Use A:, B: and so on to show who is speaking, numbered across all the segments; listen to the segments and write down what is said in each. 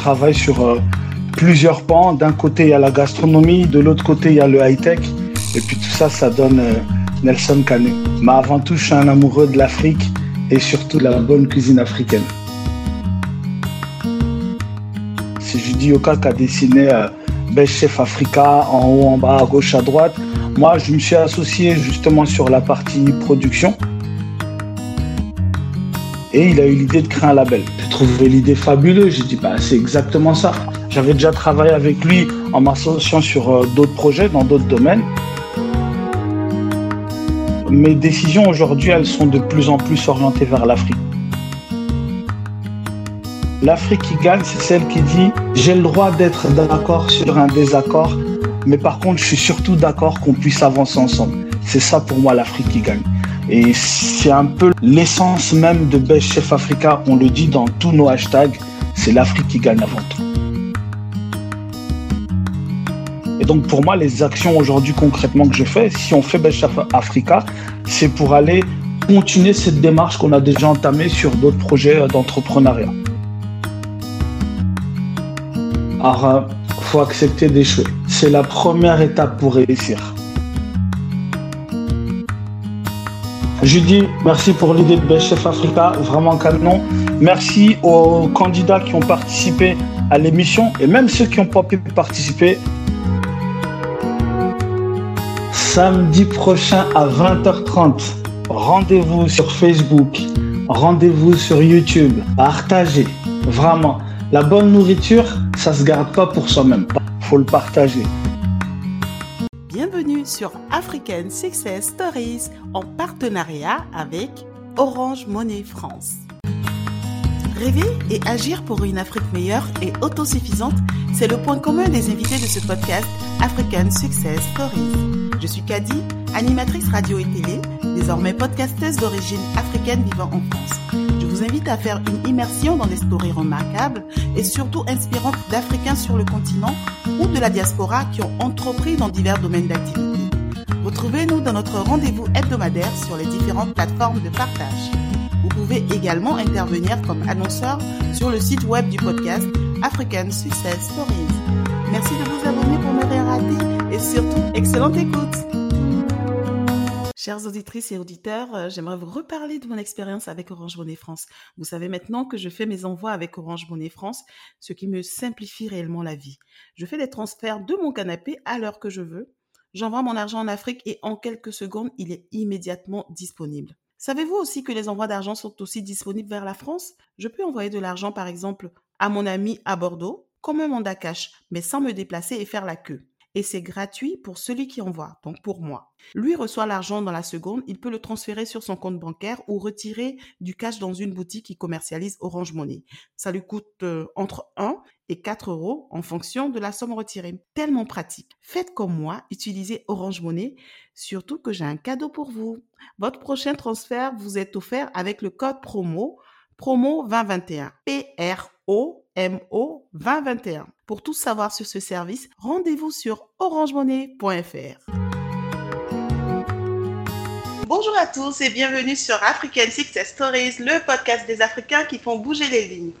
A: travaille sur euh, plusieurs pans. D'un côté, il y a la gastronomie, de l'autre côté, il y a le high-tech. Et puis tout ça, ça donne euh, Nelson Canu. Mais avant tout, je suis un amoureux de l'Afrique et surtout de la bonne cuisine africaine. C'est Judy Yoka qui a dessiné euh, Best Chef Africa en haut, en bas, à gauche, à droite. Moi, je me suis associé justement sur la partie production. Et il a eu l'idée de créer un label. Trouvé l'idée fabuleuse. J'ai dit, bah, c'est exactement ça. J'avais déjà travaillé avec lui en m'associant sur euh, d'autres projets dans d'autres domaines. Mes décisions aujourd'hui, elles sont de plus en plus orientées vers l'Afrique. L'Afrique qui gagne, c'est celle qui dit j'ai le droit d'être d'accord sur un désaccord, mais par contre, je suis surtout d'accord qu'on puisse avancer ensemble. C'est ça pour moi l'Afrique qui gagne. Et c'est un peu l'essence même de Best Chef Africa. On le dit dans tous nos hashtags, c'est l'Afrique qui gagne avant tout. Et donc pour moi, les actions aujourd'hui concrètement que je fais, si on fait Best Chef Africa, c'est pour aller continuer cette démarche qu'on a déjà entamée sur d'autres projets d'entrepreneuriat. Alors, il faut accepter d'échouer. C'est la première étape pour réussir. Judy, merci pour l'idée de Chef Africa, vraiment canon. Merci aux candidats qui ont participé à l'émission et même ceux qui n'ont pas pu participer. Samedi prochain à 20h30, rendez-vous sur Facebook, rendez-vous sur YouTube, partagez, vraiment. La bonne nourriture, ça se garde pas pour soi-même, faut le partager.
B: Sur African Success Stories en partenariat avec Orange Money France. Rêver et agir pour une Afrique meilleure et autosuffisante, c'est le point commun des invités de ce podcast African Success Stories. Je suis Kadi, animatrice radio et télé, désormais podcasteuse d'origine africaine vivant en France. Je vous invite à faire une immersion dans des stories remarquables et surtout inspirantes d'Africains sur le continent ou de la diaspora qui ont entrepris dans divers domaines d'activité. Retrouvez-nous dans notre rendez-vous hebdomadaire sur les différentes plateformes de partage. Vous pouvez également intervenir comme annonceur sur le site web du podcast African Success Stories. Merci de vous abonner pour ne rien rater et surtout, excellente écoute! Chères auditrices et auditeurs, euh, j'aimerais vous reparler de mon expérience avec Orange Monnaie France. Vous savez maintenant que je fais mes envois avec Orange Monnaie France, ce qui me simplifie réellement la vie. Je fais des transferts de mon canapé à l'heure que je veux. J'envoie mon argent en Afrique et en quelques secondes, il est immédiatement disponible. Savez-vous aussi que les envois d'argent sont aussi disponibles vers la France? Je peux envoyer de l'argent par exemple à mon ami à Bordeaux, comme un mandat cash, mais sans me déplacer et faire la queue. Et c'est gratuit pour celui qui envoie, donc pour moi. Lui reçoit l'argent dans la seconde, il peut le transférer sur son compte bancaire ou retirer du cash dans une boutique qui commercialise Orange Money. Ça lui coûte euh, entre 1 et 4 euros en fonction de la somme retirée. Tellement pratique. Faites comme moi, utilisez Orange Money, surtout que j'ai un cadeau pour vous. Votre prochain transfert vous est offert avec le code promo promo 2021. P-R-O-M-O 2021. Pour tout savoir sur ce service, rendez-vous sur orangemonnaie.fr. Bonjour à tous et bienvenue sur African Success Stories, le podcast des Africains qui font bouger les lignes.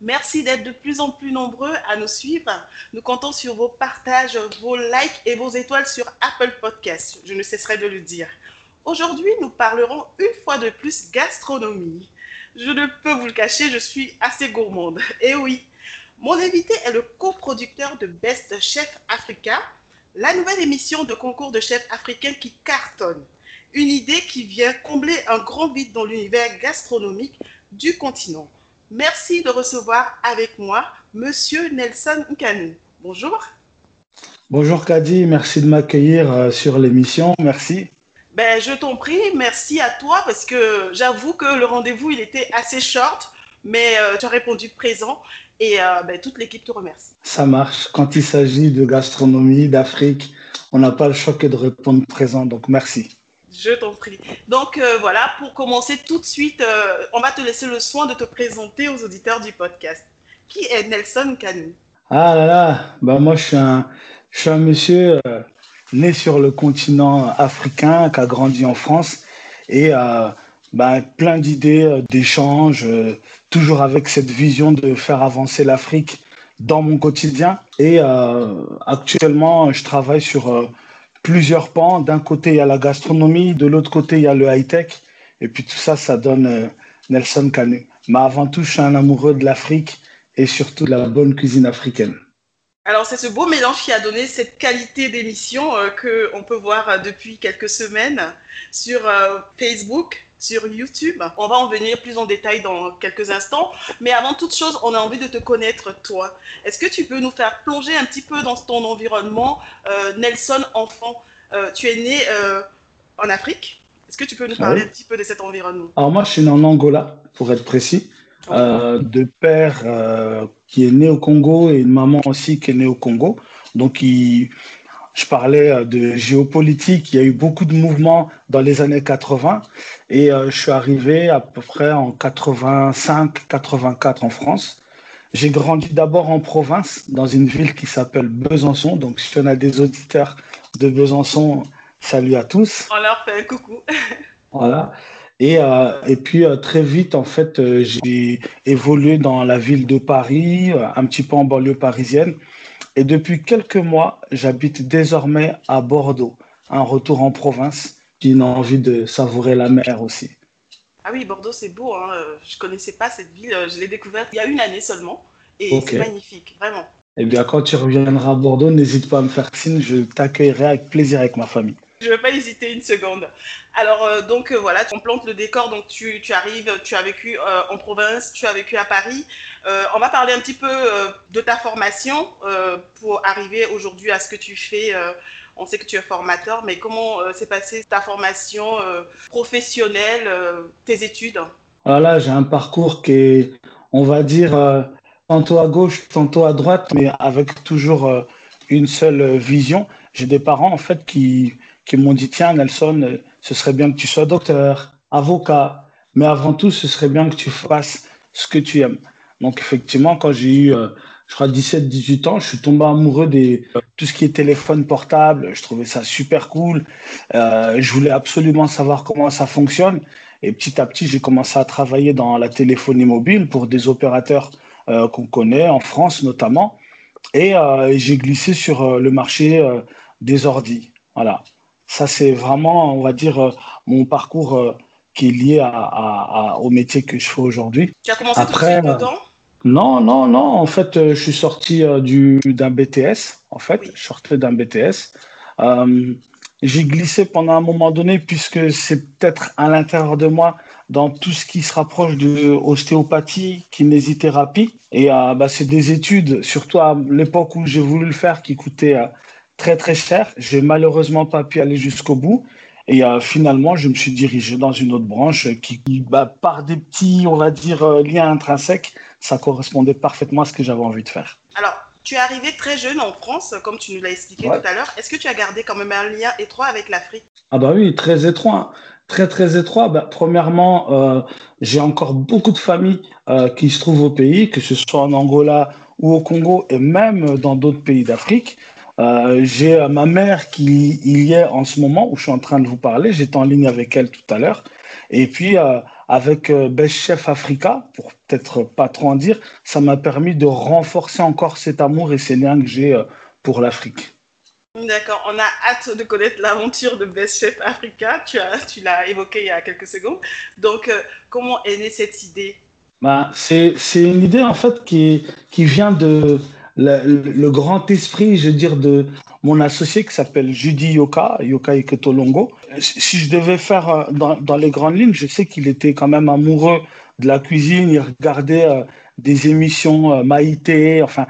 B: Merci d'être de plus en plus nombreux à nous suivre. Nous comptons sur vos partages, vos likes et vos étoiles sur Apple Podcasts. Je ne cesserai de le dire. Aujourd'hui, nous parlerons une fois de plus gastronomie. Je ne peux vous le cacher, je suis assez gourmande. Et oui, mon invité est le coproducteur de Best Chef Africa, la nouvelle émission de concours de chefs africains qui cartonne. Une idée qui vient combler un grand vide dans l'univers gastronomique du continent. Merci de recevoir avec moi Monsieur Nelson Nkanu. Bonjour.
A: Bonjour Kadi, merci de m'accueillir euh, sur l'émission. Merci.
B: Ben, je t'en prie, merci à toi parce que j'avoue que le rendez-vous, il était assez short, mais euh, tu as répondu présent et euh, ben, toute l'équipe te remercie.
A: Ça marche. Quand il s'agit de gastronomie, d'Afrique, on n'a pas le choix que de répondre présent, donc merci.
B: Je t'en prie. Donc euh, voilà, pour commencer tout de suite, on va te laisser le soin de te présenter aux auditeurs du podcast. Qui est Nelson Kanu
A: Ah là là, bah moi je suis un, je suis un monsieur né sur le continent africain, qui a grandi en France et euh, ben, plein d'idées, euh, d'échanges, euh, toujours avec cette vision de faire avancer l'Afrique dans mon quotidien. Et actuellement, je travaille sur plusieurs pans. D'un côté, il y a la gastronomie, de l'autre côté, il y a le high-tech. Et puis tout ça, ça donne Nelson Canu. Mais avant tout, je suis un amoureux de l'Afrique et surtout de la bonne cuisine africaine.
B: Alors c'est ce beau mélange qui a donné cette qualité d'émission euh, que on peut voir euh, depuis quelques semaines sur euh, Facebook, sur YouTube. On va en venir plus en détail dans quelques instants. Mais avant toute chose, on a envie de te connaître toi. Est-ce que tu peux nous faire plonger un petit peu dans ton environnement, Nelson enfant? Tu es né en Afrique. Est-ce que tu peux nous parler un petit peu de cet environnement?
A: Alors moi, je suis né en Angola, pour être précis. Euh, de père euh, qui est né au Congo et une maman aussi qui est née au Congo. Donc, je parlais euh, de géopolitique. Il y a eu beaucoup de mouvements dans les années 80 et je suis arrivé à peu près en 85, 84 en France. J'ai grandi d'abord en province, dans une ville qui s'appelle Besançon. Donc, si on a des auditeurs de Besançon, salut à tous.
B: On leur fait un coucou.
A: voilà. Et, euh, et puis euh, très vite, en fait, euh, j'ai évolué dans la ville de Paris, un petit peu en banlieue parisienne. Et depuis quelques mois, j'habite désormais à Bordeaux, un retour en province, qui a envie de savourer la mer aussi.
B: Ah oui, Bordeaux, c'est beau. Hein. Je connaissais pas cette ville. Je l'ai découverte il y a une année seulement. Et c'est magnifique, vraiment.
A: Eh bien, quand tu reviendras à Bordeaux, n'hésite pas à me faire signe. Je t'accueillerai avec plaisir avec ma famille.
B: Je ne vais pas hésiter une seconde. Alors, euh, donc euh, voilà, on plante le décor. Donc, tu, arrives, tu as vécu euh, en province, tu as vécu à Paris. on va parler un petit peu de ta formation pour arriver aujourd'hui à ce que tu fais. on sait que tu es formateur, mais comment s'est passée ta formation professionnelle, tes études?
A: Voilà, j'ai un parcours qui est, on va dire, tantôt à gauche, tantôt à droite, mais avec toujours une seule vision. J'ai des parents, en fait, qui qui m'ont dit tiens Nelson, ce serait bien que tu sois docteur, avocat, mais avant tout ce serait bien que tu fasses ce que tu aimes. Donc effectivement, quand j'ai eu, euh, je crois 17-18 ans, je suis tombé amoureux de tout ce qui est téléphone portable. Je trouvais ça super cool. Euh, je voulais absolument savoir comment ça fonctionne. Et petit à petit, j'ai commencé à travailler dans la téléphonie mobile pour des opérateurs euh, qu'on connaît en France notamment. Et j'ai glissé sur le marché des ordis. Voilà. Ça, c'est vraiment, on va dire, euh, mon parcours euh, qui est lié à, au métier que je fais aujourd'hui.
B: Tu as commencé Après, tout de suite
A: Non, non, non. En fait, euh, je suis sorti du d'un BTS. En fait, je sortais d'un BTS. j'ai glissé pendant un moment donné puisque c'est peut-être à l'intérieur de moi dans tout ce qui se rapproche de ostéopathie, kinésithérapie. Et bah, c'est des études, surtout à l'époque où j'ai voulu le faire, qui coûtaient très très cher. J'ai malheureusement pas pu aller jusqu'au bout. Et euh, finalement, je me suis dirigé dans une autre branche qui, bah, par des petits, on va dire, euh, liens intrinsèques, ça correspondait parfaitement à ce que j'avais envie de faire.
B: Alors, tu es arrivé très jeune en France, comme tu nous l'as expliqué tout à l'heure. Est-ce que tu as gardé quand même un lien étroit avec l'Afrique?
A: Ah bah oui, très étroit. Très très étroit. Bah, premièrement, euh, j'ai encore beaucoup de familles qui se trouvent au pays, que ce soit en Angola ou au Congo et même dans d'autres pays d'Afrique. Euh, j'ai euh, ma mère qui y est en ce moment où je suis en train de vous parler. J'étais en ligne avec elle tout à l'heure. Et puis euh, avec Best Chef Africa, pour peut-être pas trop en dire, ça m'a permis de renforcer encore cet amour et ces liens que j'ai pour l'Afrique.
B: D'accord, on a hâte de connaître l'aventure de Best Chef Africa. Tu, as, tu l'as évoqué il y a quelques secondes. Donc, comment est née cette idée?
A: Bah, c'est, c'est une idée en fait qui, qui vient de, le, grand esprit, je veux dire, de mon associé qui s'appelle Judy Yoka, Yoka Iketolongo. Si je devais faire euh, dans, dans les grandes lignes, je sais qu'il était quand même amoureux de la cuisine, il regardait euh, des émissions euh, Maïté, enfin,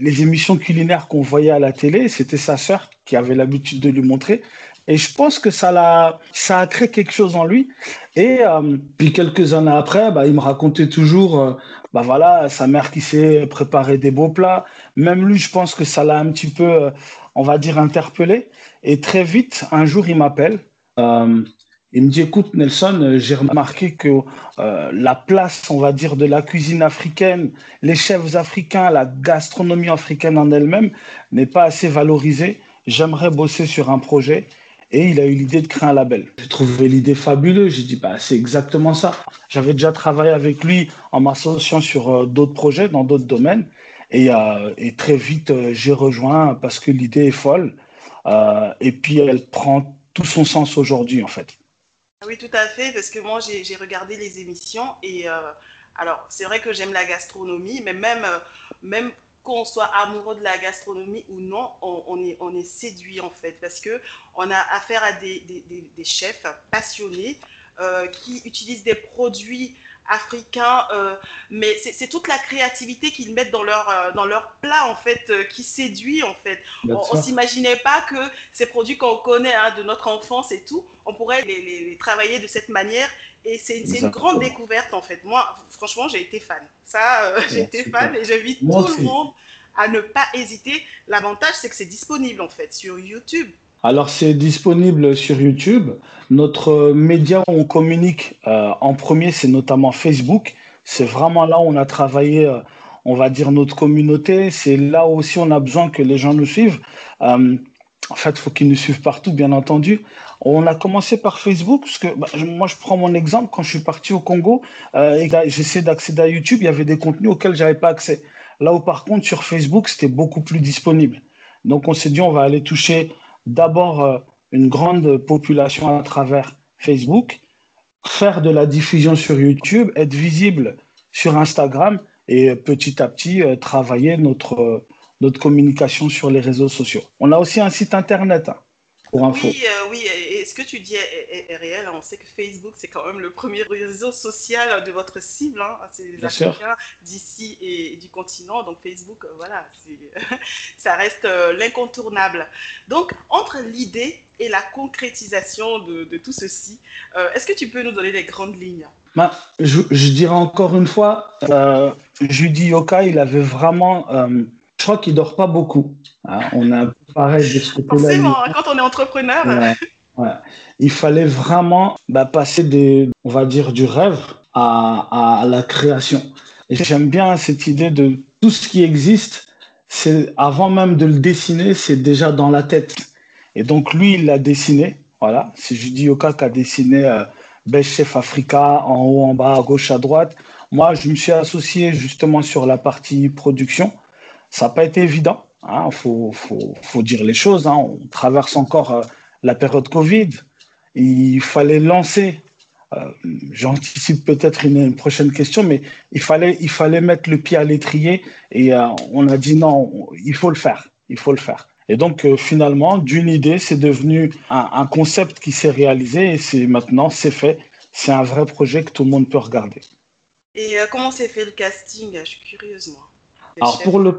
A: les émissions culinaires qu'on voyait à la télé, c'était sa sœur qui avait l'habitude de lui montrer. Et je pense que ça l'a, ça a créé quelque chose en lui. Et euh, puis quelques années après, bah, il me racontait toujours, euh, bah voilà, sa mère qui sait préparer des beaux plats. Même lui, je pense que ça l'a un petit peu, euh, on va dire, interpellé. Et très vite, un jour, il m'appelle. il me dit, écoute Nelson, j'ai remarqué que la place, on va dire, de la cuisine africaine, les chefs africains, la gastronomie africaine en elle-même n'est pas assez valorisée. J'aimerais bosser sur un projet et il a eu l'idée de créer un label. J'ai trouvé l'idée fabuleuse. J'ai dit, bah, c'est exactement ça. J'avais déjà travaillé avec lui en m'associant sur euh, d'autres projets, dans d'autres domaines. Et, et très vite, j'ai rejoint parce que l'idée est folle. et puis, elle prend tout son sens aujourd'hui, en fait.
B: Oui, tout à fait, parce que moi, j'ai regardé les émissions et alors, c'est vrai que j'aime la gastronomie, mais même, même qu'on soit amoureux de la gastronomie ou non, on, est, séduit en fait, parce que on a affaire à des, des, chefs passionnés euh, qui utilisent des produits africains, euh, mais c'est toute la créativité qu'ils mettent dans leur, euh, dans leur plat, en fait, euh, qui séduit, en fait. on ne s'imaginait pas que ces produits qu'on connaît hein, de notre enfance et tout, on pourrait les, les, travailler de cette manière. Et c'est une grande découverte, en fait. Moi, franchement, j'ai été fan. Ça, j'ai été fan et j'invite tout le monde à ne pas hésiter. L'avantage, c'est que c'est disponible, en fait, sur YouTube.
A: Alors c'est disponible sur YouTube. Notre média où on communique euh, en premier, c'est notamment Facebook. C'est vraiment là où on a travaillé, euh, on va dire, notre communauté. C'est là aussi on a besoin que les gens nous suivent. Euh, en fait, il faut qu'ils nous suivent partout, bien entendu. On a commencé par Facebook, parce que bah, moi, je prends mon exemple. Quand je suis parti au Congo, et j'essaie d'accéder à YouTube, il y avait des contenus auxquels j'avais pas accès. Là où, par contre, sur Facebook, c'était beaucoup plus disponible. Donc, on s'est dit, on va aller toucher d'abord euh, une grande population à travers Facebook, faire de la diffusion sur YouTube, être visible sur Instagram et petit à petit euh, travailler notre, euh, notre communication sur les réseaux sociaux. On a aussi un site internet. Hein. Oui,
B: euh, oui, et ce que tu dis est, réel. On sait que Facebook, c'est quand même le premier réseau social de votre cible. Hein. C'est les Africains d'ici et, du continent. Donc Facebook, euh, voilà, ça reste euh, l'incontournable. Donc, entre l'idée et la concrétisation de, tout ceci, est-ce que tu peux nous donner les grandes lignes?
A: Bah, je, dirais encore une fois, Judy Yoka, il avait vraiment je crois qu'il dort pas beaucoup. Hein. on a pareil de ce
B: côté-là. Hein, quand on est entrepreneur.
A: Il fallait vraiment bah, passer des, on va dire, du rêve à, la création. Et j'aime bien cette idée de tout ce qui existe, c'est avant même de le dessiner, c'est déjà dans la tête. Et donc lui, il l'a dessiné. Voilà, c'est Judy Oka qui a dessiné euh, Best Chef Africa en haut, en bas, à gauche, à droite. Moi, je me suis associé justement sur la partie production. Ça n'a pas été évident. Il hein, faut, faut, faut, dire les choses. Hein. On traverse encore euh, la période Covid. Il fallait lancer. Euh, J'anticipe peut-être une, prochaine question, mais il fallait, il fallait mettre le pied à l'étrier et euh, on a dit non, il faut le faire. Il faut le faire. Et donc finalement, d'une idée, c'est devenu un, un, concept qui s'est réalisé et c'est maintenant, c'est fait. C'est un vrai projet que tout le monde peut regarder.
B: Et comment s'est fait le casting? Je suis curieuse, moi.
A: Alors pour le,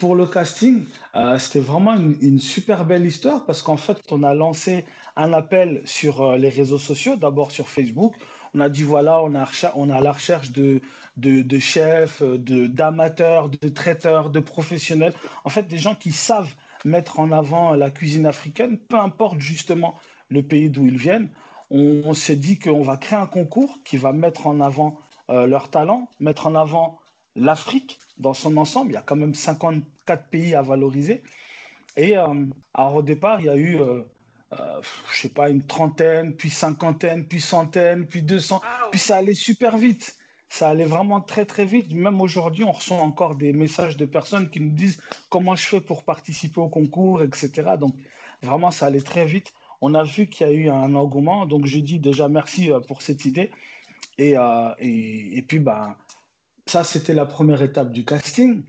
A: pour le casting, euh, c'était vraiment une, super belle histoire parce qu'en fait, on a lancé un appel sur euh, les réseaux sociaux, d'abord sur Facebook. On a dit voilà, on a, on a la recherche de, de, de chefs, d'amateurs, de traiteurs, de professionnels. En fait, des gens qui savent mettre en avant la cuisine africaine, peu importe justement le pays d'où ils viennent. On, s'est dit qu'on va créer un concours qui va mettre en avant euh, leurs talents, mettre en avant l'Afrique dans son ensemble. Il y a quand même 54 pays à valoriser. Et euh, alors au départ, il y a eu, euh, euh, je sais pas, une trentaine, puis cinquantaine, puis centaine, puis 200. Ah puis ça allait super vite. Ça allait vraiment très très vite. Même aujourd'hui, on reçoit encore des messages de personnes qui nous disent comment je fais pour participer au concours, etc. Donc vraiment, ça allait très vite. On a vu qu'il y a eu un engouement. Donc je dis déjà merci euh, pour cette idée. Et, euh, et, et puis, bah, ça, c'était la première étape du casting.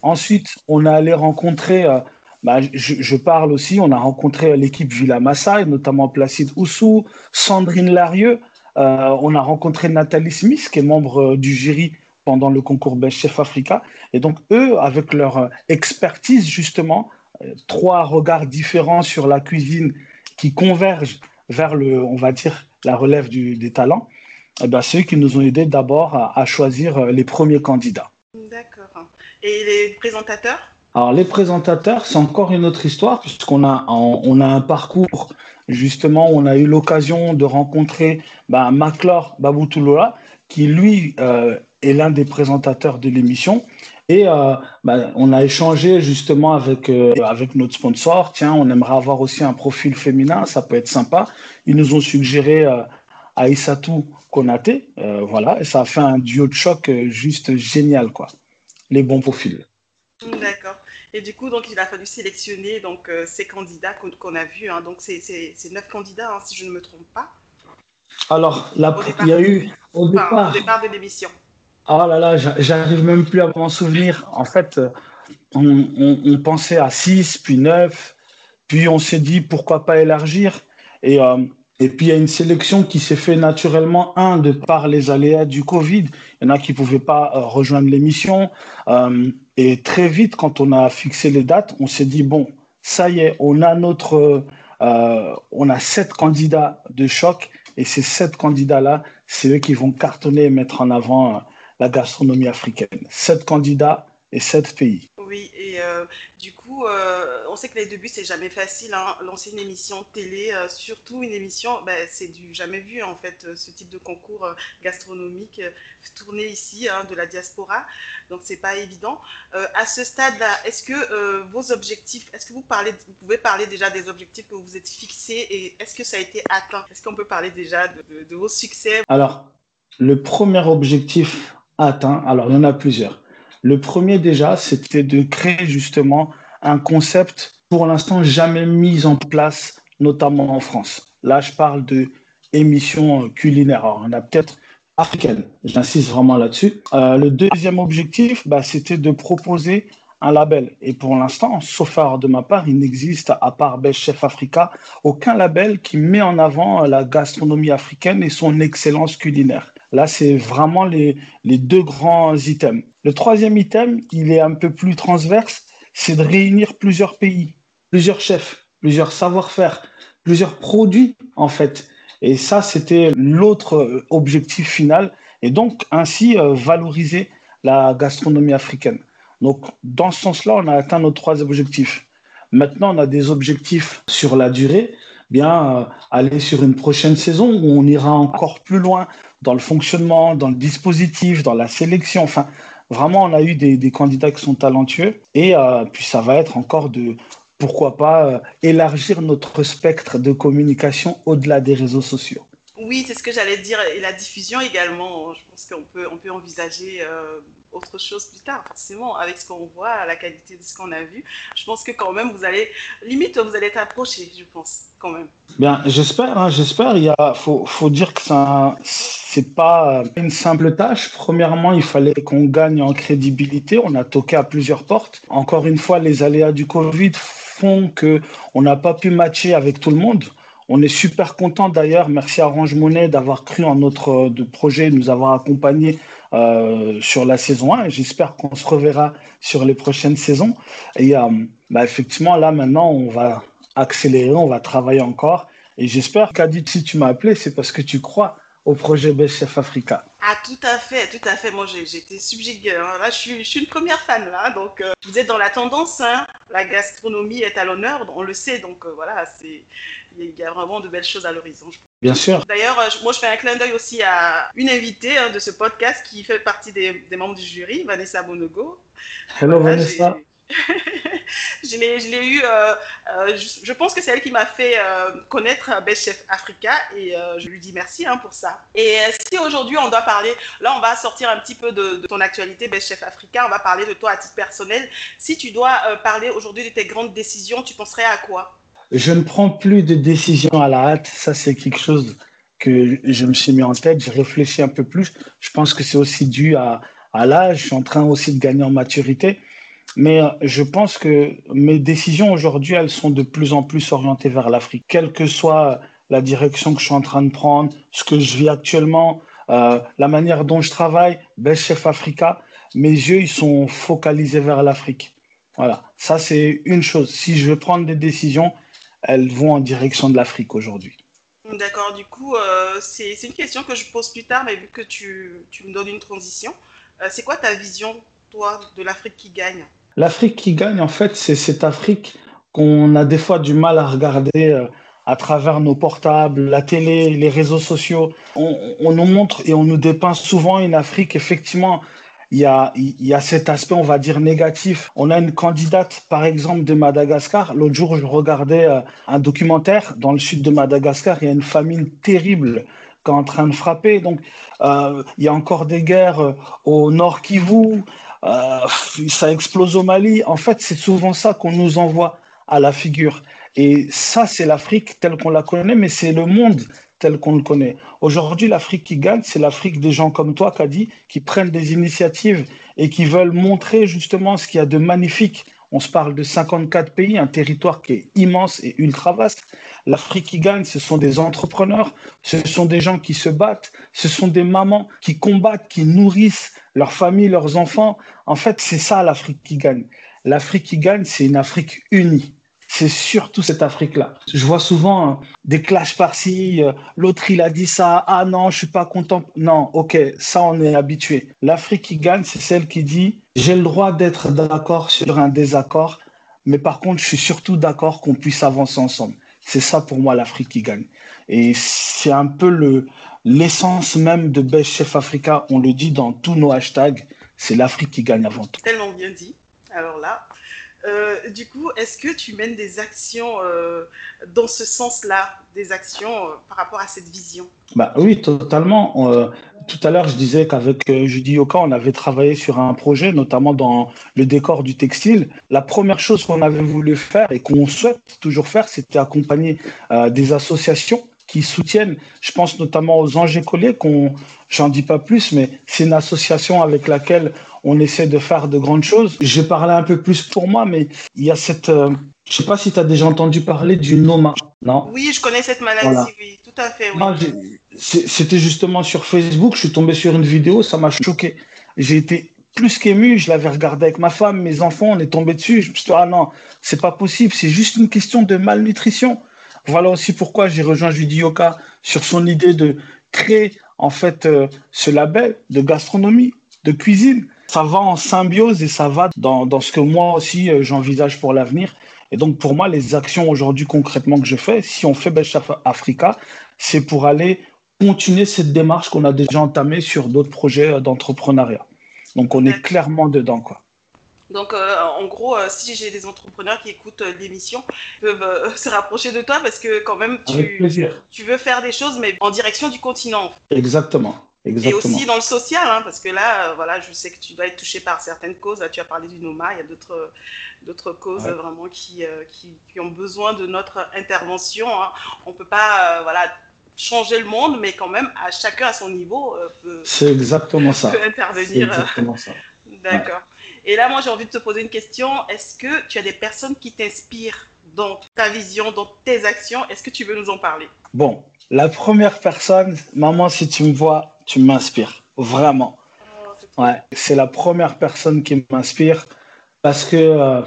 A: Ensuite, on a allé rencontrer, euh, bah, je, parle aussi, on a rencontré l'équipe Villa Massai, notamment Placide Oussou, Sandrine Larieux. Euh, on a rencontré Nathalie Smith, qui est membre euh, du jury pendant le concours Best Chef Africa. Et donc, eux, avec leur expertise, justement, trois regards différents sur la cuisine qui convergent vers le, on va dire, la relève des talents eh ben, ceux qui nous ont aidés d'abord à, choisir euh, les premiers candidats.
B: D'accord. Et les présentateurs?
A: Alors les présentateurs, c'est encore une autre histoire puisqu'on a on a un parcours justement on a eu l'occasion de rencontrer bah, Maclor Baboutulola qui lui euh, est l'un des présentateurs de l'émission et euh, bah, on a échangé justement avec avec notre sponsor. Tiens, on aimerait avoir aussi un profil féminin, ça peut être sympa. Ils nous ont suggéré Aïssatou Konaté. Euh, voilà, et ça a fait un duo de choc euh, juste génial, quoi. Les bons profils.
B: D'accord. Et du coup, donc, il a fallu sélectionner donc, euh, ces candidats qu'on a vus. Hein. Donc, c'est neuf candidats, hein, si je ne me trompe pas.
A: Alors, la, il y a eu
B: au départ, au départ de l'émission.
A: Oh là là, j'arrive même plus à m'en souvenir. En fait, on, on, pensait à 6, puis 9, puis on s'est dit pourquoi pas élargir. Et, euh, et puis il y a une sélection qui s'est fait naturellement, un, de par les aléas du Covid. Il y en a qui ne pouvaient pas euh, rejoindre l'émission. Euh, et très vite, quand on a fixé les dates, on s'est dit, bon, ça y est, on a notre... on a sept candidats de choc et ces sept candidats-là, c'est eux qui vont cartonner et mettre en avant la gastronomie africaine. Sept candidats et sept pays.
B: Oui, et euh, du coup, euh, on sait que les débuts, c'est jamais facile. Hein. Lancer une émission télé, euh, surtout une émission, ben, c'est du jamais vu, en fait, ce type de concours gastronomique tourné ici, hein, de la diaspora. Donc, c'est pas évident. à ce stade-là, est-ce que vos objectifs, est-ce que vous, pouvez parler déjà des objectifs que vous vous êtes fixés et est-ce que ça a été atteint? Est-ce qu'on peut parler déjà de vos succès?
A: Alors, le premier objectif atteint, alors il y en a plusieurs. Le premier déjà, c'était de créer justement un concept pour l'instant jamais mis en place, notamment en France. Là, je parle de émissions culinaires. Alors, on a peut-être africaine. J'insiste vraiment là-dessus. Euh, le deuxième objectif, bah, c'était de proposer un label. Et pour l'instant, sauf de ma part, il n'existe, à part Best Chef Africa, aucun label qui met en avant la gastronomie africaine et son excellence culinaire. Là, c'est vraiment les, les deux grands items. Le troisième item, il est un peu plus transverse, c'est de réunir plusieurs pays, plusieurs chefs, plusieurs savoir-faire, plusieurs produits, en fait. Et ça, c'était l'autre objectif final. Et donc, ainsi, euh, valoriser la gastronomie africaine. Donc, dans ce sens-là, on a atteint nos trois objectifs. Maintenant, on a des objectifs sur la durée. Bien, euh, aller sur une prochaine saison où on ira encore plus loin dans le fonctionnement, dans le dispositif, dans la sélection. Enfin, vraiment, on a eu des, candidats qui sont talentueux. Et euh, puis, ça va être encore de, pourquoi pas, euh, élargir notre spectre de communication au-delà des réseaux sociaux.
B: Oui, c'est ce que j'allais dire. Et la diffusion également, je pense qu'on peut, on peut envisager autre chose plus tard, forcément, avec ce qu'on voit, la qualité de ce qu'on a vu. Je pense que quand même, vous allez, limite, vous allez être approché, je pense, quand même.
A: Bien, j'espère, hein, j'espère. Il y a, faut, faut dire que ça, c'est pas une simple tâche. Premièrement, il fallait qu'on gagne en crédibilité. On a toqué à plusieurs portes. Encore une fois, les aléas du Covid font que on n'a pas pu matcher avec tout le monde. On est super content d'ailleurs, merci à Orange d'avoir cru en notre euh, de projet, nous avoir accompagnés euh, sur la saison 1 et j'espère qu'on se reverra sur les prochaines saisons. Et euh, bah, effectivement, là maintenant, on va accélérer, on va travailler encore. Et j'espère qu'Adit, si tu m'as appelé, c'est parce que tu crois au projet Chef Africa.
B: Ah, tout à fait, tout à fait. Moi, j'ai été subjuguée. Hein. Là, je suis, je suis, une première fan, là. Donc, euh, vous êtes dans la tendance. Hein. La gastronomie est à l'honneur, on le sait. Donc, euh, voilà, c'est il y a vraiment de belles choses à l'horizon.
A: Bien sûr.
B: D'ailleurs, euh, moi, je fais un clin d'œil aussi à une invitée hein, de ce podcast qui fait partie des, des, membres du jury, Vanessa Bonogo.
A: Hello, Vanessa.
B: je l'ai eu, euh, euh, je, pense que c'est elle qui m'a fait euh, connaître Best Chef Africa et je lui dis merci hein, pour ça. Et si aujourd'hui on doit parler, là on va sortir un petit peu de, ton actualité Best Chef Africa, on va parler de toi à titre personnel. Si tu dois parler aujourd'hui de tes grandes décisions, tu penserais à quoi?
A: Je ne prends plus de décisions à la hâte, ça c'est quelque chose que je me suis mis en tête, j'ai réfléchi un peu plus. Je pense que c'est aussi dû à, à l'âge, je suis en train aussi de gagner en maturité. Mais euh, je pense que mes décisions aujourd'hui, elles sont de plus en plus orientées vers l'Afrique. Quelle que soit la direction que je suis en train de prendre, ce que je vis actuellement, euh, la manière dont je travaille, Best Chef Africa, mes yeux, ils sont focalisés vers l'Afrique. Voilà, ça c'est une chose. Si je veux prendre des décisions, elles vont en direction de l'Afrique aujourd'hui.
B: D'accord, du coup, euh, c'est une question que je pose plus tard, mais vu que tu, me donnes une transition, c'est quoi ta vision, toi, de l'Afrique qui gagne?
A: L'Afrique qui gagne, en fait, c'est cette Afrique qu'on a des fois du mal à regarder euh, à travers nos portables, la télé, les réseaux sociaux. On, nous montre et on nous dépeint souvent une Afrique, effectivement, il y, a, il y a cet aspect, on va dire, négatif. On a une candidate, par exemple, de Madagascar. L'autre jour, je regardais euh, un documentaire dans le sud de Madagascar. Il y a une famine terrible qui est en train de frapper. Donc, euh, il y a encore des guerres au nord Kivu, euh, ça explose au Mali. En fait, c'est souvent ça qu'on nous envoie à la figure. Et ça, c'est l'Afrique telle qu'on la connaît, mais c'est le monde tel qu'on le connaît. Aujourd'hui, l'Afrique qui gagne, c'est l'Afrique des gens comme toi, Kadi, qui prennent des initiatives et qui veulent montrer justement ce qu'il y a de magnifique. On se parle de 54 pays, un territoire qui est immense et ultra vaste. L'Afrique qui gagne, ce sont des entrepreneurs, ce sont des gens qui se battent, ce sont des mamans qui combattent, qui nourrissent leur famille, leurs enfants. En fait, c'est ça l'Afrique qui gagne. L'Afrique qui gagne, c'est une Afrique unie c'est surtout cette Afrique-là. Je vois souvent hein, des clashs par-ci, euh, l'autre il a dit ça, ah non, je suis pas content. Non, ok, ça on est habitué. L'Afrique qui gagne, c'est celle qui dit j'ai le droit d'être d'accord sur un désaccord, mais par contre je suis surtout d'accord qu'on puisse avancer ensemble. C'est ça pour moi l'Afrique qui gagne. Et c'est un peu le l'essence même de Best Chef Africa. On le dit dans tous nos hashtags. C'est l'Afrique qui gagne avant tout.
B: Tellement bien dit. Alors là, euh, du coup, est-ce que tu mènes des actions euh, dans ce sens-là, des actions euh, par rapport à cette vision?
A: Bah, Oui, totalement. tout à l'heure, je disais qu'avec Judy Yoka, on avait travaillé sur un projet, notamment dans le décor du textile. La première chose qu'on avait voulu faire et qu'on souhaite toujours faire, c'était accompagner des associations qui soutiennent, je pense notamment aux Anges Écoliers, qu'on, j'en dis pas plus, mais c'est une association avec laquelle on essaie de faire de grandes choses. J'ai parlé un peu plus pour moi, mais il y a cette, euh, je sais pas si tu as déjà entendu parler du NOMA, non?
B: Oui, je connais cette maladie, oui, tout à fait. Oui.
A: C'était justement sur Facebook, je suis tombé sur une vidéo, ça m'a choqué. J'ai été plus qu'ému, je l'avais regardé avec ma femme, mes enfants, on est tombé dessus. Je me suis dit, ah non, c'est pas possible, c'est juste une question de malnutrition. Voilà aussi pourquoi j'ai rejoint Judy Yoka sur son idée de créer en fait euh, ce label de gastronomie, de cuisine. Ça va en symbiose et ça va dans, dans ce que moi aussi euh, j'envisage pour l'avenir. Et donc pour moi, les actions aujourd'hui concrètement que je fais, si on fait Best Africa, c'est pour aller continuer cette démarche qu'on a déjà entamée sur d'autres projets euh, d'entrepreneuriat. Donc on est clairement dedans quoi.
B: Donc, euh, en gros, euh, si j'ai des entrepreneurs qui écoutent euh, l'émission, peuvent se rapprocher de toi parce que quand même, tu, tu veux faire des choses, mais en direction du continent.
A: Exactement. Exactement.
B: Et aussi dans le social, hein, parce que là, voilà, je sais que tu dois être touché par certaines causes. tu as parlé du NOMA, il y a d'autres, d'autres causes vraiment qui, qui, qui, ont besoin de notre intervention. Hein. On peut pas, voilà, changer le monde, mais quand même, à chacun à son niveau peut.
A: C'est exactement ça.
B: Peut intervenir.
A: exactement ça.
B: D'accord. Et là, moi, j'ai envie de te poser une question. Est-ce que tu as des personnes qui t'inspirent dans ta vision, dans tes actions? Est-ce que tu veux nous en parler?
A: Bon, la première personne, maman, si tu me vois, tu m'inspires. Vraiment. Oh, ouais, c'est la première personne qui m'inspire parce que euh,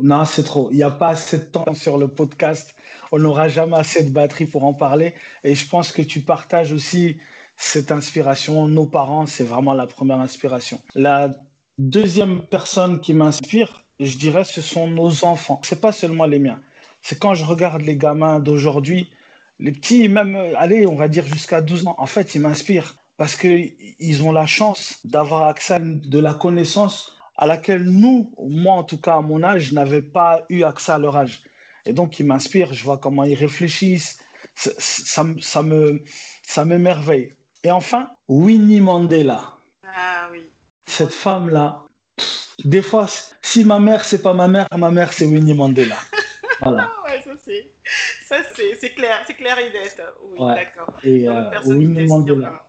A: non, c'est trop. Il n'y a pas assez de temps sur le podcast. On n'aura jamais assez de batterie pour en parler. Et je pense que tu partages aussi cette inspiration. Nos parents, c'est vraiment la première inspiration. La Deuxième personne qui m'inspire, je dirais, ce sont nos enfants. C'est pas seulement les miens. C'est quand je regarde les gamins d'aujourd'hui, les petits, même, allez, on va dire jusqu'à 12 ans, en fait, ils m'inspirent parce qu'ils ont la chance d'avoir accès à de la connaissance à laquelle nous, moi en tout cas à mon âge, n'avais pas eu accès à leur âge. Et donc, ils m'inspirent, je vois comment ils réfléchissent, ça, ça, ça me, ça m'émerveille. Et enfin, Winnie Mandela.
B: Ah oui.
A: Cette femme-là, des fois, si ma mère, c'est pas ma mère, ma mère, c'est Winnie Mandela.
B: Voilà. ouais, ça c'est, ça c'est, clair, c'est clair et net. Oui, d'accord.
A: Et euh, Winnie Mandela.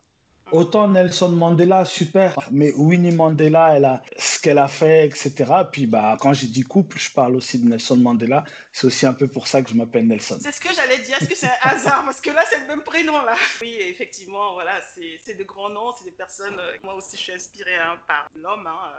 A: Autant Nelson Mandela, super, mais Winnie Mandela, elle a ce qu'elle a fait, etc. Puis bah, quand j'ai dit couple, je parle aussi de Nelson Mandela. C'est aussi un peu pour ça que je m'appelle Nelson.
B: C'est ce que j'allais dire. Est-ce que c'est un hasard? Parce que là, c'est le même prénom là. Oui, effectivement, voilà, c'est de grands noms, c'est des personnes. Euh, moi aussi, je suis inspirée hein, par l'homme. Hein,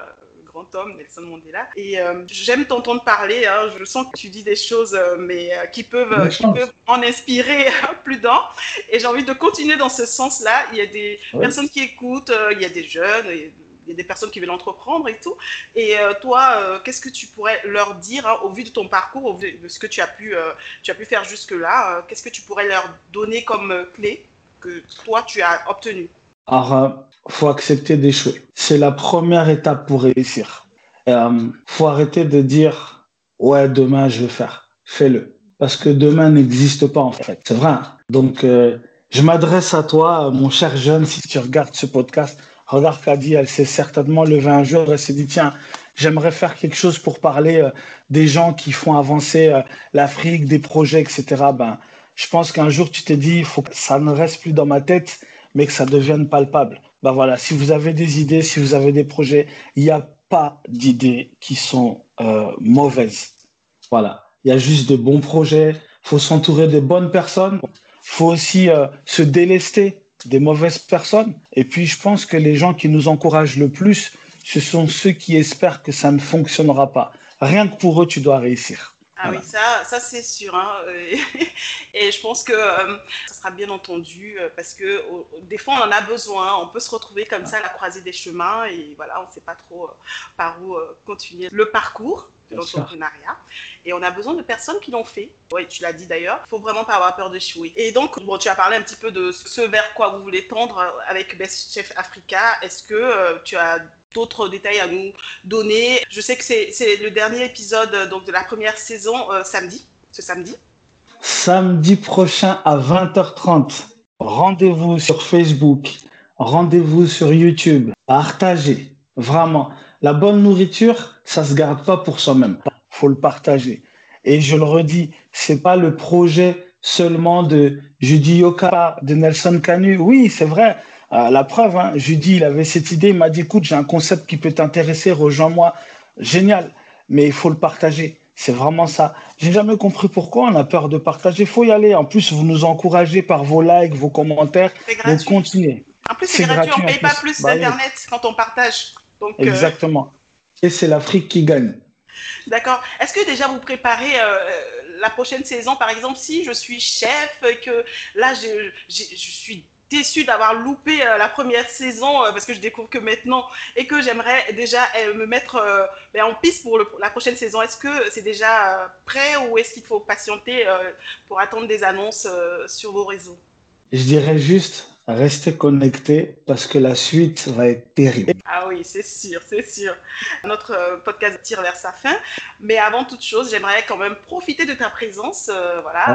B: grand homme, Nelson Mandela. Et euh, j'aime t'entendre parler. Hein. je sens que tu dis des choses, euh, mais euh, qui peuvent, qui peuvent en inspirer plus d'un. Et j'ai envie de continuer dans ce sens-là. Il y a des personnes qui écoutent, il y a des jeunes. il y a des personnes qui veulent entreprendre et tout. Et toi, qu'est-ce que tu pourrais leur dire hein, au vu de ton parcours, au vu de ce que tu as pu, tu as pu faire jusque-là Qu'est-ce que tu pourrais leur donner comme clé que toi, tu as obtenu?
A: Alors, faut accepter d'échouer. C'est la première étape pour réussir. Euh, faut arrêter de dire ouais demain je vais faire. Fais-le parce que demain n'existe pas en fait. C'est vrai. Hein. Donc euh, je m'adresse à toi, mon cher jeune, si tu regardes ce podcast. Regarde Kadi, elle s'est certainement levée un jour, elle s'est dit, tiens, j'aimerais faire quelque chose pour parler euh, des gens qui font avancer euh, l'Afrique, des projets, etc. Ben, je pense qu'un jour, tu t'es dit, faut que ça ne reste plus dans ma tête, mais que ça devienne palpable. Ben voilà, si vous avez des idées, si vous avez des projets, il n'y a pas d'idées qui sont euh, mauvaises. Voilà, il y a juste de bons projets. faut s'entourer de bonnes personnes. faut aussi euh, se délester des mauvaises personnes. Et puis, je pense que les gens qui nous encouragent le plus, ce sont ceux qui espèrent que ça ne fonctionnera pas. Rien que pour eux, tu dois réussir.
B: Ah oui, ça, ça c'est sûr. Hein. Et je pense que euh, ça sera bien entendu euh, parce que des fois, on en a besoin. On peut se retrouver comme ça à la croisée des chemins et voilà, on ne sait pas trop euh, par où continuer le parcours de l'entrepreneuriat. Et on a besoin de personnes qui l'ont fait. Oui, tu l'as dit d'ailleurs. Il faut vraiment pas avoir peur d'échouer. Et donc, bon, tu as parlé un petit peu de ce vers quoi vous voulez tendre avec Best Chef Africa. Est-ce que tu as d'autres détails à nous donner. Je sais que c'est le dernier épisode donc, de la première saison euh, samedi, ce samedi.
A: Samedi prochain à 20h30. Rendez-vous sur Facebook, rendez-vous sur YouTube, partagez. Vraiment, la bonne nourriture, ça se garde pas pour soi-même. Faut le partager. Et je le redis, c'est pas le projet seulement de Judy Yoka, de Nelson Canu. Oui, c'est vrai, euh, la preuve, hein, Judy, il avait cette idée, il m'a dit, écoute, j'ai un concept qui peut t'intéresser, rejoins-moi. Génial, mais il faut le partager. C'est vraiment ça. J'ai jamais compris pourquoi on a peur de partager. Il faut y aller. En plus, vous nous encouragez par vos likes, vos commentaires. Vous continuez.
B: En plus, c'est gratuit. On ne paye pas plus bah d'Internet quand on partage.
A: Donc, euh, Exactement. Et c'est l'Afrique qui gagne.
B: D'accord. Est-ce que déjà vous préparez euh, la prochaine saison, par exemple, si je suis chef, que là, je, je suis déçu d'avoir loupé euh, la première saison euh, parce que je découvre que maintenant et que j'aimerais déjà euh, me mettre ben, en piste pour la prochaine saison. Est-ce que c'est déjà prêt ou est-ce qu'il faut patienter pour attendre des annonces sur vos réseaux
A: Je dirais juste restez connectés parce que la suite va être terrible.
B: Ah oui, c'est sûr, c'est sûr. Notre podcast tire vers sa fin, mais avant toute chose, j'aimerais quand même profiter de ta présence, voilà,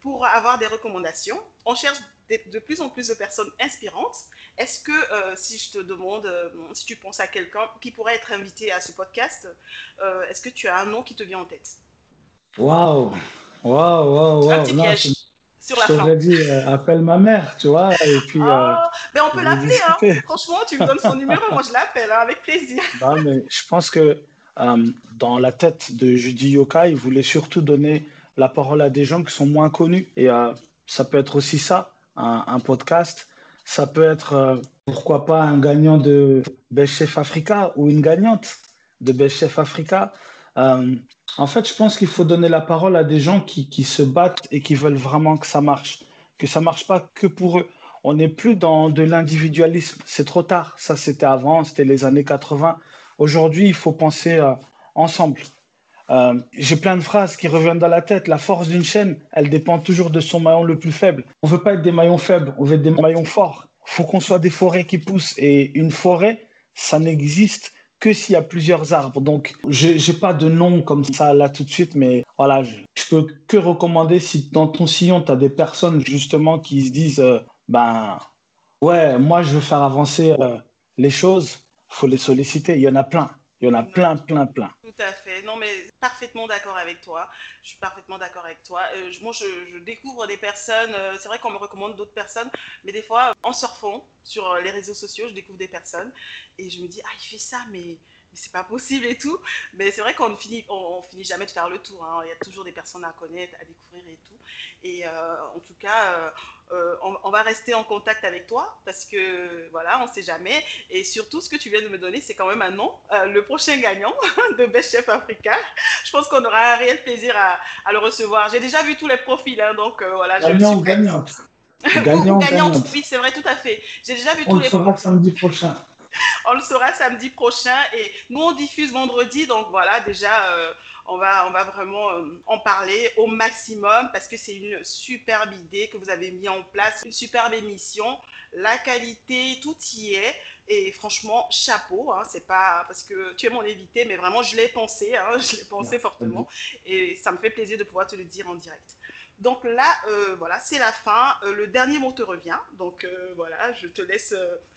B: pour avoir des recommandations. On cherche de plus en plus de personnes inspirantes. Est-ce que euh, si je te demande, euh, si tu penses à quelqu'un qui pourrait être invité à ce podcast, euh, est-ce que tu as un nom qui te vient en tête?
A: Waouh Waouh, waouh, waouh sur la je dit, appelle ma mère, tu vois, et puis...
B: Oh, mais on peut l'appeler, hein. Franchement, tu me donnes son numéro, moi je l'appelle, hein, avec plaisir.
A: Non, mais je pense que dans la tête de Judy Yoka, il voulait surtout donner la parole à des gens qui sont moins connus. Et ça peut être aussi ça un, podcast. Ça peut être, euh, pourquoi pas, un gagnant de Best Chef Africa ou une gagnante de Best Chef Africa. Euh, en fait, je pense qu'il faut donner la parole à des gens qui, qui se battent et qui veulent vraiment que ça marche. Que ça marche pas que pour eux. On n'est plus dans de l'individualisme. C'est trop tard. Ça, c'était avant, c'était les années 80. Aujourd'hui, il faut penser euh, ensemble. Euh, j'ai plein de phrases qui reviennent dans la tête. La force d'une chaîne, elle dépend toujours de son maillon le plus faible. On veut pas être des maillons faibles, on veut être des maillons forts. Faut qu'on soit des forêts qui poussent. Et une forêt, ça n'existe que s'il y a plusieurs arbres. Donc, j'ai pas de nom comme ça là tout de suite, mais voilà, je, peux que recommander si dans ton sillon, tu as des personnes justement qui se disent, euh, ben, ouais, moi je veux faire avancer euh, les choses, faut les solliciter. Il y en a plein. Il y en a plein, plein, plein.
B: Tout à fait. Non, mais parfaitement d'accord avec toi. Je suis parfaitement d'accord avec toi. Euh, moi, je, découvre des personnes. Euh, c'est vrai qu'on me recommande d'autres personnes, mais des fois, en surfant sur les réseaux sociaux, je découvre des personnes et je me dis, ah, il fait ça, mais c'est pas possible et tout. Mais c'est vrai qu'on ne finit, on, finit jamais de faire le tour. Hein. Il y a toujours des personnes à connaître, à découvrir et tout. Et euh, en tout cas, euh, euh, on, va rester en contact avec toi parce que voilà, on sait jamais. Et surtout, ce que tu viens de me donner, c'est quand même un nom. le prochain gagnant de Best Chef Africa. Je pense qu'on aura un réel plaisir à, le recevoir. J'ai déjà vu tous les profils, hein, donc voilà.
A: Gagnant gagnante.
B: Gagnant, gagnante. Oui, c'est vrai, tout à fait. J'ai déjà vu
A: tous les. On le samedi prochain.
B: on le saura samedi prochain et nous on diffuse vendredi donc voilà déjà euh, on va on va vraiment euh, en parler au maximum parce que c'est une superbe idée que vous avez mis en place une superbe émission la qualité tout y est et franchement chapeau hein, c'est pas parce que tu es mon invité mais vraiment je l'ai pensé hein, je l'ai pensé fortement et ça me fait plaisir de pouvoir te le dire en direct donc là, euh, voilà, c'est la fin. le dernier mot te revient. Donc voilà, je te laisse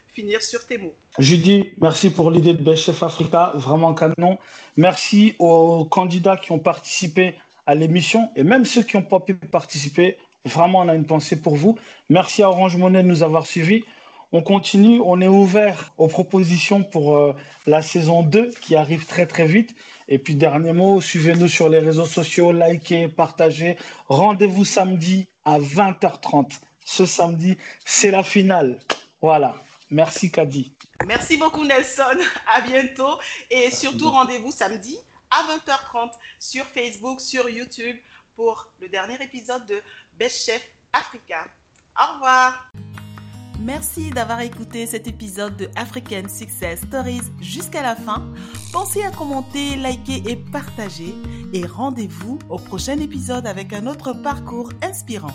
B: finir sur tes mots.
A: Judy, merci pour l'idée de Chef Africa, vraiment canon. Merci aux candidats qui ont participé à l'émission et même ceux qui n'ont pas pu participer. Vraiment, on a une pensée pour vous. Merci à Orange Monnaie de nous avoir suivis. On continue, on est ouvert aux propositions pour euh, la saison 2 qui arrive très très vite. Et puis dernier mot, suivez-nous sur les réseaux sociaux, likez, partagez. Rendez-vous samedi à 20h30. Ce samedi, c'est la finale. Voilà. Merci Kadi.
B: Merci beaucoup Nelson. À bientôt. Et surtout, rendez-vous samedi à 20h30 sur Facebook, sur YouTube pour le dernier épisode de Best Chef Africa. Au revoir. Merci d'avoir écouté cet épisode de African Success Stories jusqu'à la fin. Pensez à commenter, liker et partager. Et rendez-vous au prochain épisode avec un autre parcours inspirant.